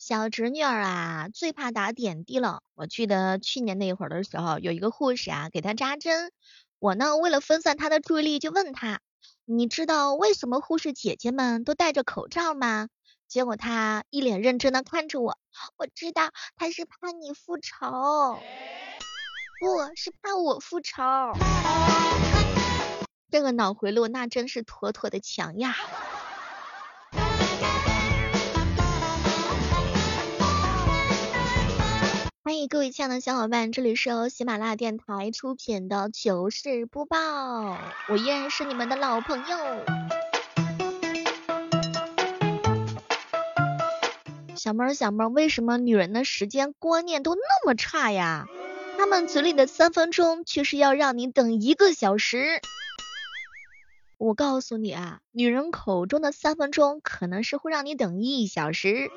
小侄女儿啊，最怕打点滴了。我记得去年那会儿的时候，有一个护士啊给她扎针，我呢为了分散她的注意力，就问她，你知道为什么护士姐姐们都戴着口罩吗？结果她一脸认真的看着我，我知道，她是怕你复仇，不是怕我复仇。这个脑回路那真是妥妥的强呀！欢迎各位亲爱的小伙伴，这里是由喜马拉雅电台出品的糗事播报，我依然是你们的老朋友小妹儿。小妹儿，为什么女人的时间观念都那么差呀？她们嘴里的三分钟，却是要让你等一个小时。我告诉你啊，女人口中的三分钟，可能是会让你等一小时；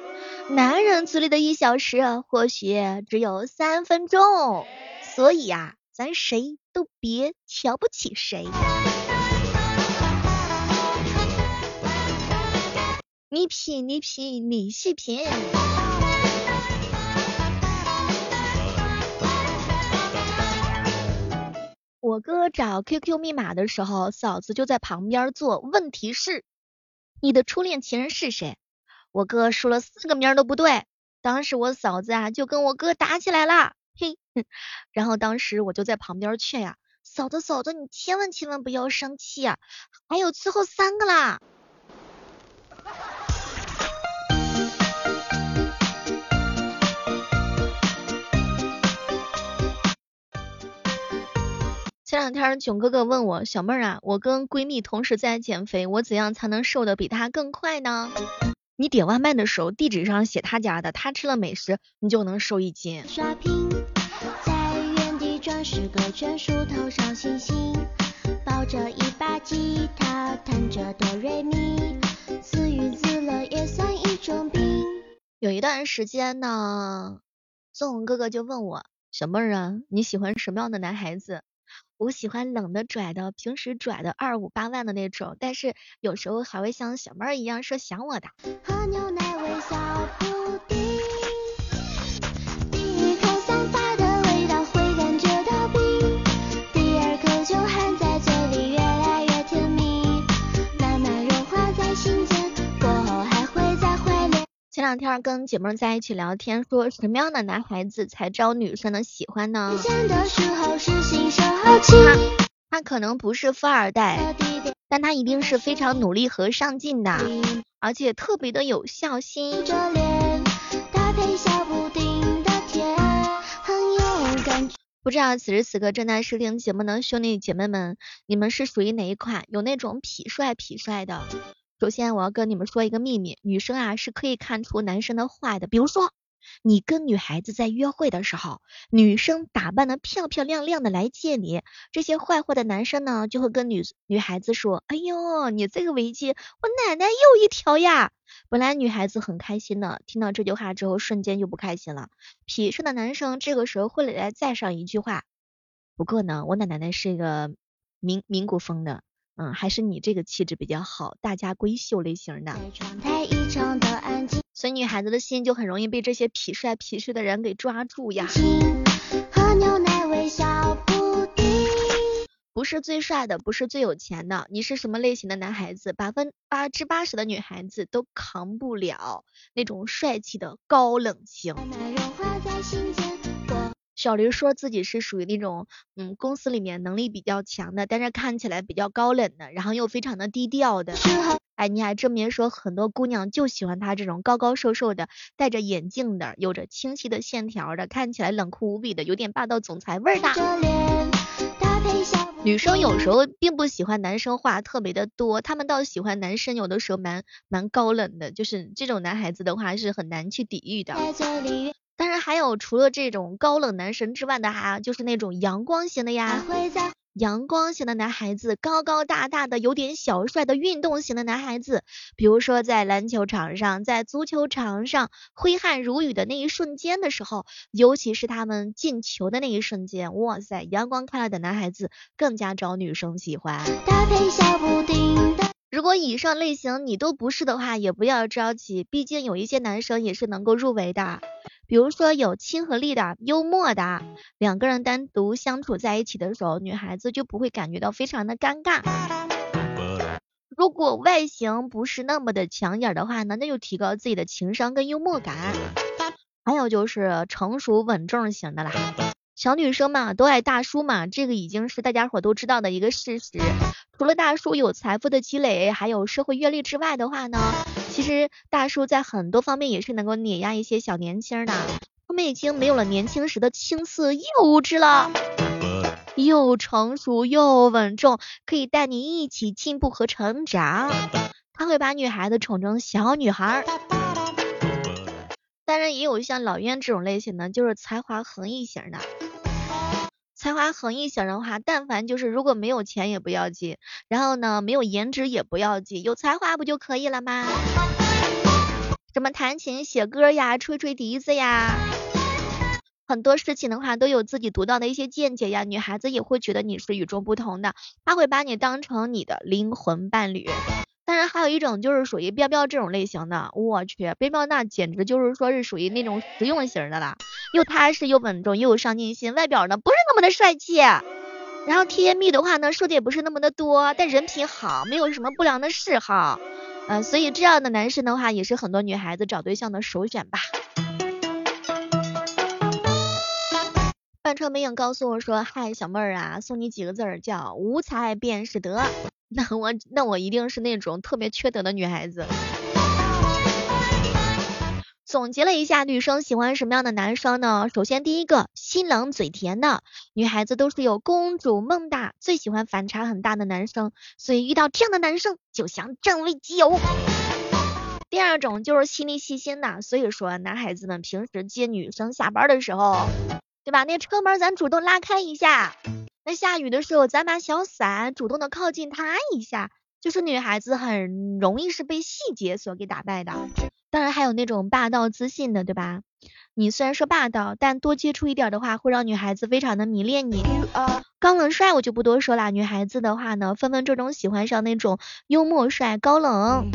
男人嘴里的一小时，或许只有三分钟。所以啊，咱谁都别瞧不起谁。你品，你品，你细品。我哥找 QQ 密码的时候，嫂子就在旁边做。问题是，你的初恋情人是谁？我哥说了四个名都不对。当时我嫂子啊就跟我哥打起来了，嘿，然后当时我就在旁边劝呀，嫂子嫂子你千万千万不要生气啊，还有最后三个啦。前两天囧哥哥问我，小妹儿啊，我跟闺蜜同时在减肥，我怎样才能瘦的比她更快呢？你点外卖的时候，地址上写他家的，他吃了美食，你就能瘦一斤。刷屏，在原地转十个圈，数头上星星，抱着一把吉他，弹着哆瑞咪，自娱自乐也算一种病。有一段时间呢，宋红哥哥就问我，小妹儿啊，你喜欢什么样的男孩子？我喜欢冷的拽的，平时拽的二五八万的那种，但是有时候还会像小妹儿一样说想我的。喝牛奶，微笑天跟姐妹在一起聊天，说什么样的男孩子才招女生的喜欢呢？他他可能不是富二代，但他一定是非常努力和上进的，而且特别的有孝心。不知道此时此刻正在收听节目的兄弟姐妹们，你们是属于哪一款？有那种痞帅痞帅的？首先，我要跟你们说一个秘密，女生啊是可以看出男生的坏的。比如说，你跟女孩子在约会的时候，女生打扮的漂漂亮亮的来见你，这些坏坏的男生呢就会跟女女孩子说：“哎呦，你这个围巾，我奶奶又一条呀！”本来女孩子很开心的，听到这句话之后，瞬间就不开心了。痞帅的男生这个时候会来再上一句话：“不过呢，我奶奶是一个民民国风的。”嗯，还是你这个气质比较好，大家闺秀类型的。所以女孩子的心就很容易被这些痞帅痞帅的人给抓住呀。不是最帅的，不是最有钱的，你是什么类型的男孩子？百分八至八十的女孩子都扛不了那种帅气的高冷型。小驴说自己是属于那种，嗯，公司里面能力比较强的，但是看起来比较高冷的，然后又非常的低调的。哎，你还真别说，很多姑娘就喜欢他这种高高瘦瘦的，戴着眼镜的，有着清晰的线条的，看起来冷酷无比的，有点霸道总裁味儿的。女生有时候并不喜欢男生话特别的多，他们倒喜欢男生有的时候蛮蛮高冷的，就是这种男孩子的话是很难去抵御的。当然还有除了这种高冷男神之外的哈，就是那种阳光型的呀。阳光型的男孩子，高高大大的，有点小帅的运动型的男孩子，比如说在篮球场上，在足球场上挥汗如雨的那一瞬间的时候，尤其是他们进球的那一瞬间，哇塞，阳光开朗的男孩子更加招女生喜欢。搭配小布丁的如果以上类型你都不是的话，也不要着急，毕竟有一些男生也是能够入围的。比如说有亲和力的、幽默的，两个人单独相处在一起的时候，女孩子就不会感觉到非常的尴尬。如果外形不是那么的抢眼的话呢，那就提高自己的情商跟幽默感。还有就是成熟稳重型的啦。小女生嘛，都爱大叔嘛，这个已经是大家伙都知道的一个事实。除了大叔有财富的积累，还有社会阅历之外的话呢，其实大叔在很多方面也是能够碾压一些小年轻的。他们已经没有了年轻时的青涩幼稚了，又成熟又稳重，可以带你一起进步和成长。他会把女孩子宠成小女孩。当然也有像老渊这种类型的，就是才华横溢型的。才华横溢型的话，但凡就是如果没有钱也不要紧，然后呢没有颜值也不要紧，有才华不就可以了吗？什么弹琴、写歌呀，吹吹笛子呀，很多事情的话都有自己独到的一些见解呀，女孩子也会觉得你是与众不同的，她会把你当成你的灵魂伴侣。当然还有一种就是属于彪彪这种类型的，我去，彪彪那简直就是说是属于那种实用型的了，又踏实又稳重又有上进心，外表呢不是的帅气，然后甜言蜜的话呢说的也不是那么的多，但人品好，没有什么不良的嗜好，嗯，所以这样的男生的话也是很多女孩子找对象的首选吧。半车美影告诉我说，嗨，小妹儿啊，送你几个字儿，叫无才便是德。那我那我一定是那种特别缺德的女孩子。总结了一下，女生喜欢什么样的男生呢？首先第一个，心冷嘴甜的，女孩子都是有公主梦的，最喜欢反差很大的男生，所以遇到这样的男生就想占为己有。第二种就是心里细心的，所以说男孩子们平时接女生下班的时候，对吧？那车门咱主动拉开一下。那下雨的时候，咱把小伞主动的靠近他一下，就是女孩子很容易是被细节所给打败的。当然还有那种霸道自信的，对吧？你虽然说霸道，但多接触一点的话，会让女孩子非常的迷恋你。高冷帅我就不多说了，女孩子的话呢，分分钟钟喜欢上那种幽默帅、高冷。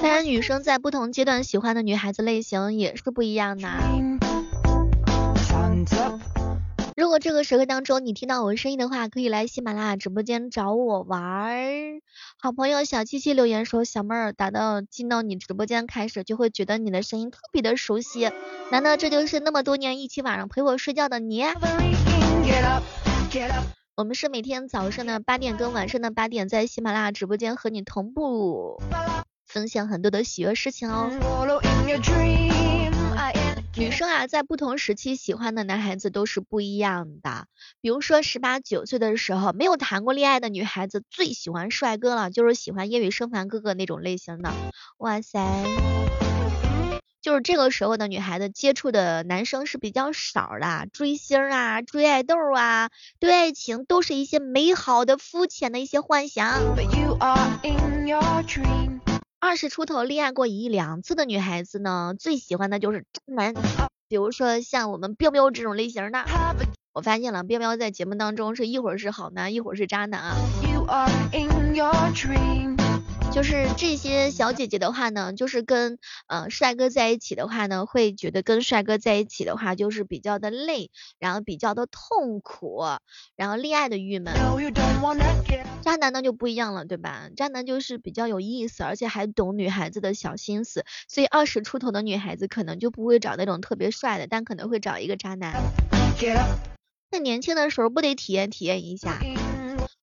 当然，女生在不同阶段喜欢的女孩子类型也是不一样的。如果这个时刻当中你听到我声音的话，可以来喜马拉雅直播间找我玩。好朋友小七七留言说，小妹儿打到进到你直播间开始，就会觉得你的声音特别的熟悉。难道这就是那么多年一起晚上陪我睡觉的你？我们是每天早上的八点跟晚上的八点在喜马拉雅直播间和你同步分享很多的喜悦事情哦。女生啊，在不同时期喜欢的男孩子都是不一样的。比如说十八九岁的时候没有谈过恋爱的女孩子最喜欢帅哥了，就是喜欢夜雨生凡哥哥那种类型的。哇塞！就是这个时候的女孩子接触的男生是比较少的，追星啊、追爱豆啊，对爱情都是一些美好的、肤浅的一些幻想。二十出头恋爱过一两次的女孩子呢，最喜欢的就是渣男，比如说像我们彪彪这种类型的。我发现了，彪彪在节目当中是一会儿是好男，一会儿是渣男啊。就是这些小姐姐的话呢，就是跟呃帅哥在一起的话呢，会觉得跟帅哥在一起的话就是比较的累，然后比较的痛苦，然后恋爱的郁闷。渣男呢就不一样了，对吧？渣男就是比较有意思，而且还懂女孩子的小心思，所以二十出头的女孩子可能就不会找那种特别帅的，但可能会找一个渣男。那年轻的时候不得体验体验一下。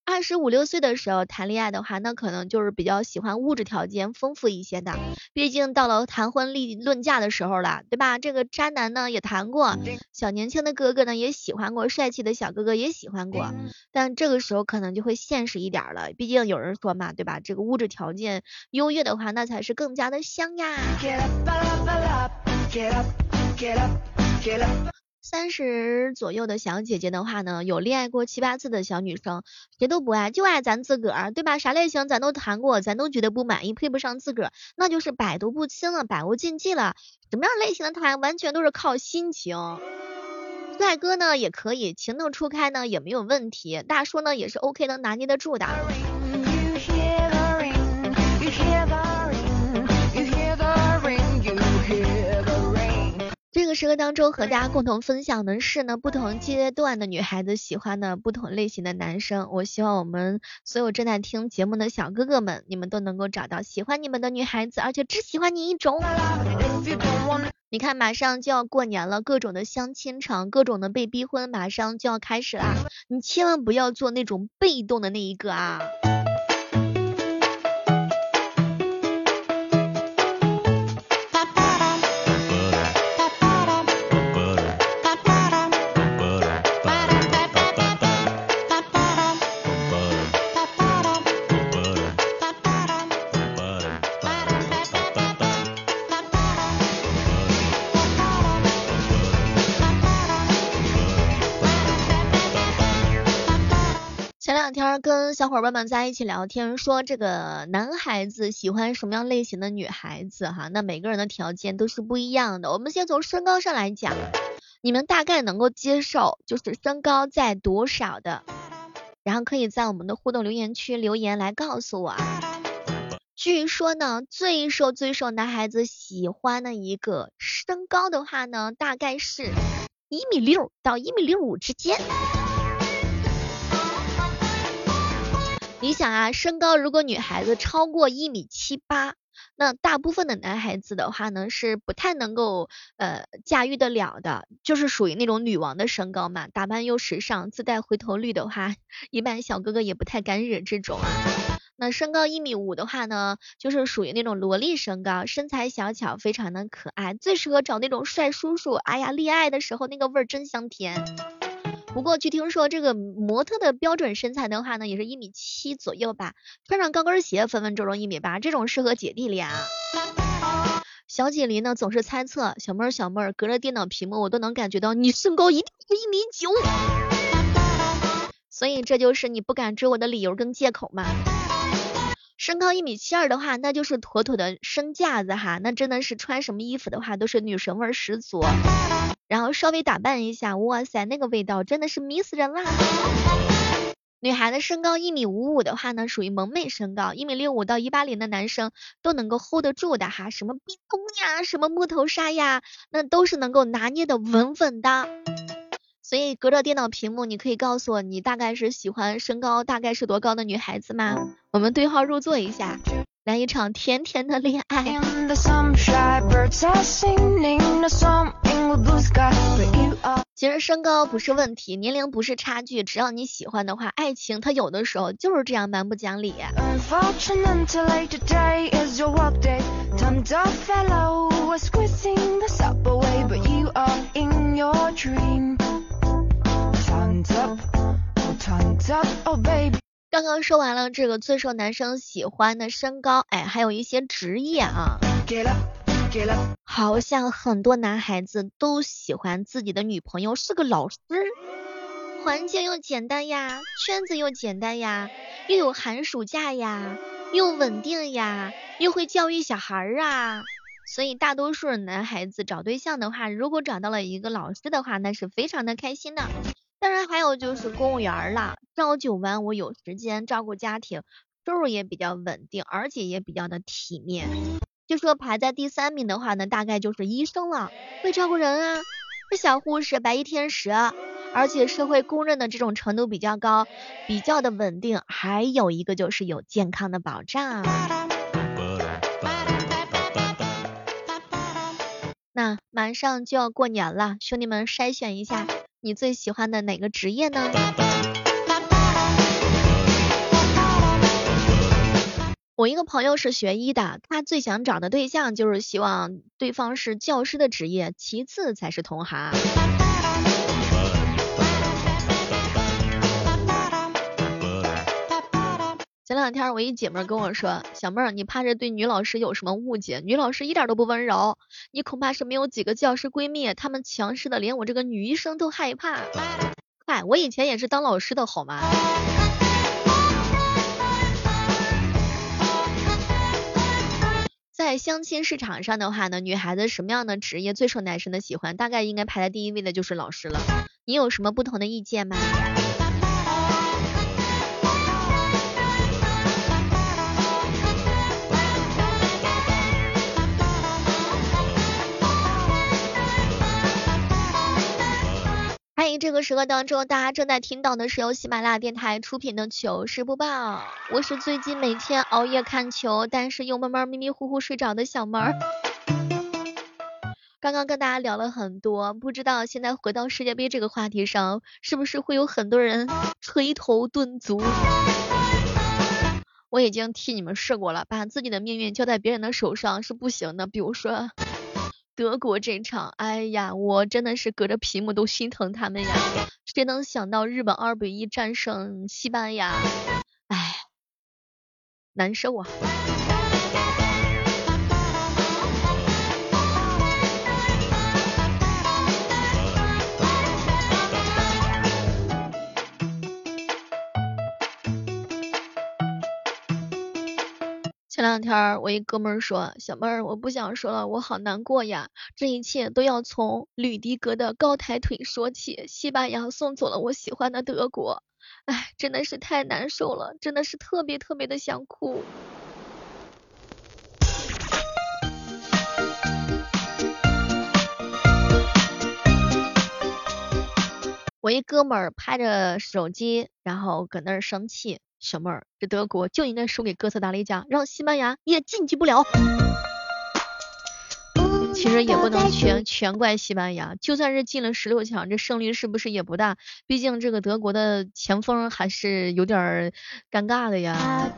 二十五六岁的时候谈恋爱的话，那可能就是比较喜欢物质条件丰富一些的。毕竟到了谈婚立论嫁的时候了，对吧？这个渣男呢也谈过，小年轻的哥哥呢也喜欢过，帅气的小哥哥也喜欢过。但这个时候可能就会现实一点了，毕竟有人说嘛，对吧？这个物质条件优越的话，那才是更加的香呀。三十左右的小姐姐的话呢，有恋爱过七八次的小女生，谁都不爱，就爱咱自个儿，对吧？啥类型咱都谈过，咱都觉得不满意，配不上自个儿，那就是百毒不侵了，百无禁忌了。什么样类型的谈，完全都是靠心情。帅哥呢也可以，情窦初开呢也没有问题，大叔呢也是 OK 能拿捏得住的。个时刻当中和大家共同分享的是呢，不同阶段的女孩子喜欢的不同类型的男生。我希望我们所有正在听节目的小哥哥们，你们都能够找到喜欢你们的女孩子，而且只喜欢你一种。你看，马上就要过年了，各种的相亲场，各种的被逼婚，马上就要开始啦。你千万不要做那种被动的那一个啊。小伙伴们在一起聊天，说这个男孩子喜欢什么样类型的女孩子哈？那每个人的条件都是不一样的。我们先从身高上来讲，你们大概能够接受就是身高在多少的？然后可以在我们的互动留言区留言来告诉我啊。据说呢，最受最受男孩子喜欢的一个身高的话呢，大概是一米六到一米六五之间。你想啊，身高如果女孩子超过一米七八，那大部分的男孩子的话呢，是不太能够呃驾驭得了的，就是属于那种女王的身高嘛，打扮又时尚，自带回头率的话，一般小哥哥也不太敢惹这种。那身高一米五的话呢，就是属于那种萝莉身高，身材小巧，非常的可爱，最适合找那种帅叔叔。哎呀，恋爱的时候那个味儿真香甜。不过据听说，这个模特的标准身材的话呢，也是一米七左右吧，穿上高跟鞋分分钟钟一米八，这种适合姐弟恋啊。小锦鲤呢总是猜测，小妹儿小妹儿，隔着电脑屏幕我都能感觉到你身高一定是一米九，所以这就是你不敢追我的理由跟借口嘛。身高一米七二的话，那就是妥妥的身架子哈，那真的是穿什么衣服的话都是女神味十足。然后稍微打扮一下，哇塞，那个味道真的是迷死人啦！女孩子身高一米五五的话呢，属于萌妹身高，一米六五到一八零的男生都能够 hold 得住的哈，什么冰宫呀，什么木头沙呀，那都是能够拿捏的稳稳的。所以隔着电脑屏幕，你可以告诉我你大概是喜欢身高大概是多高的女孩子吗？我们对号入座一下。来一场甜甜的恋爱。其实身高不是问题，年龄不是差距，只要你喜欢的话，爱情它有的时候就是这样蛮不讲理。刚刚说完了这个最受男生喜欢的身高，哎，还有一些职业啊，好像很多男孩子都喜欢自己的女朋友是个老师，环境又简单呀，圈子又简单呀，又有寒暑假呀，又稳定呀，又会教育小孩儿啊，所以大多数男孩子找对象的话，如果找到了一个老师的话，那是非常的开心的。当然还有就是公务员了，朝九晚五有时间照顾家庭，收入也比较稳定，而且也比较的体面。就说排在第三名的话呢，大概就是医生了，会照顾人啊，是小护士、白衣天使，而且社会公认的这种程度比较高，比较的稳定。还有一个就是有健康的保障。那马上就要过年了，兄弟们筛选一下。你最喜欢的哪个职业呢？我一个朋友是学医的，他最想找的对象就是希望对方是教师的职业，其次才是同行。前两天我一姐妹跟我说，小妹儿，你怕是对女老师有什么误解？女老师一点都不温柔，你恐怕是没有几个教师闺蜜，她们强势的连我这个女医生都害怕。嗨，我以前也是当老师的好吗？在相亲市场上的话呢，女孩子什么样的职业最受男生的喜欢？大概应该排在第一位的就是老师了。你有什么不同的意见吗？在这个时刻当中，大家正在听到的是由喜马拉雅电台出品的糗事播报。我是最近每天熬夜看球，但是又慢慢迷迷糊糊睡着的小妹儿。刚刚跟大家聊了很多，不知道现在回到世界杯这个话题上，是不是会有很多人垂头顿足？我已经替你们试过了，把自己的命运交在别人的手上是不行的。比如说。德国这场，哎呀，我真的是隔着屏幕都心疼他们呀！谁能想到日本二比一战胜西班牙？哎，难受啊！前两天我一哥们儿说，小妹儿，我不想说了，我好难过呀，这一切都要从吕迪格的高抬腿说起。西班牙送走了我喜欢的德国，哎，真的是太难受了，真的是特别特别的想哭。我一哥们儿拍着手机，然后搁那儿生气。小妹儿，这德国就应该输给哥斯达黎加，让西班牙也晋级不了。其实也不能全全怪西班牙，就算是进了十六强，这胜率是不是也不大？毕竟这个德国的前锋还是有点尴尬的呀。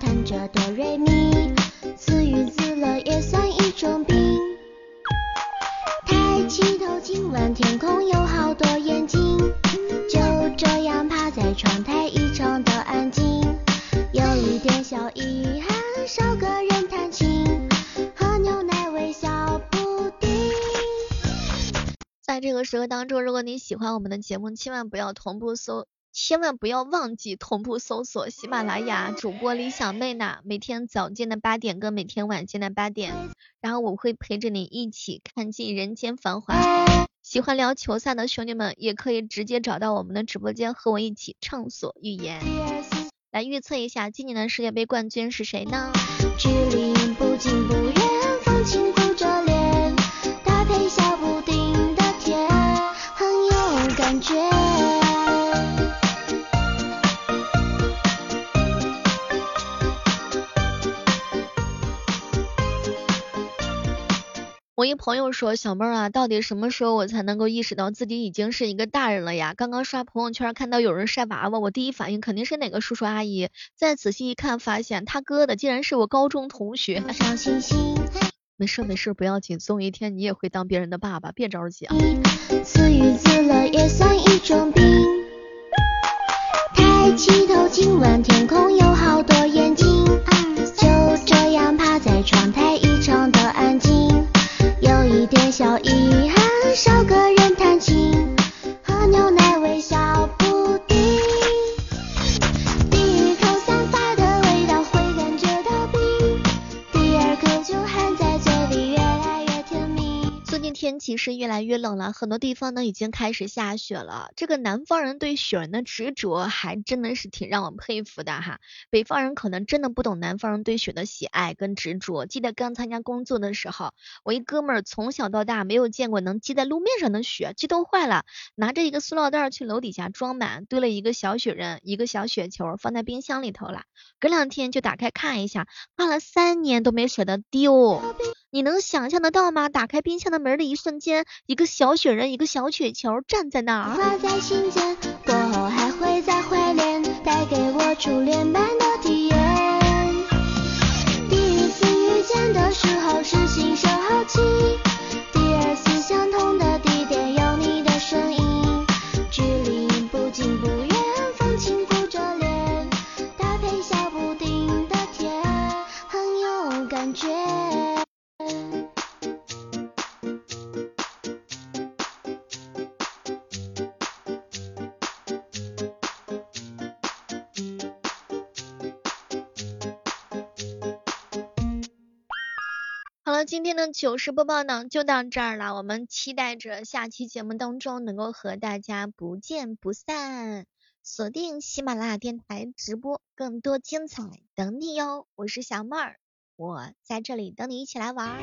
抬起头，今晚天空有好多眼睛，就这样趴在窗台，异常的安静。这个时刻当中，如果你喜欢我们的节目，千万不要同步搜，千万不要忘记同步搜索喜马拉雅主播李小妹呢。每天早间的八点跟每天晚间的八点，然后我会陪着你一起看尽人间繁华。喜欢聊球赛的兄弟们，也可以直接找到我们的直播间，和我一起畅所欲言。来预测一下今年的世界杯冠军是谁呢？距离不近不我一朋友说，小妹儿啊，到底什么时候我才能够意识到自己已经是一个大人了呀？刚刚刷朋友圈看到有人晒娃娃，我第一反应肯定是哪个叔叔阿姨。再仔细一看，发现他哥的竟然是我高中同学。没事没事，不要紧，总有一天你也会当别人的爸爸，别着急啊。自娱自乐也算一种病。抬起头，今晚天空是越来越冷了，很多地方呢已经开始下雪了。这个南方人对雪人的执着还真的是挺让我佩服的哈。北方人可能真的不懂南方人对雪的喜爱跟执着。记得刚参加工作的时候，我一哥们儿从小到大没有见过能积在路面上的雪，激动坏了，拿着一个塑料袋去楼底下装满，堆了一个小雪人，一个小雪球放在冰箱里头了。隔两天就打开看一下，放了三年都没舍得丢。你能想象得到吗？打开冰箱的门的一瞬间，一个小雪人，一个小雪球站在那儿。挂在心间，过后还会再怀念，带给我初恋般的体验。第一次遇见的时候是心生好奇，今天的糗事播报呢就到这儿了，我们期待着下期节目当中能够和大家不见不散。锁定喜马拉雅电台直播，更多精彩等你哟！我是小妹儿，我在这里等你一起来玩。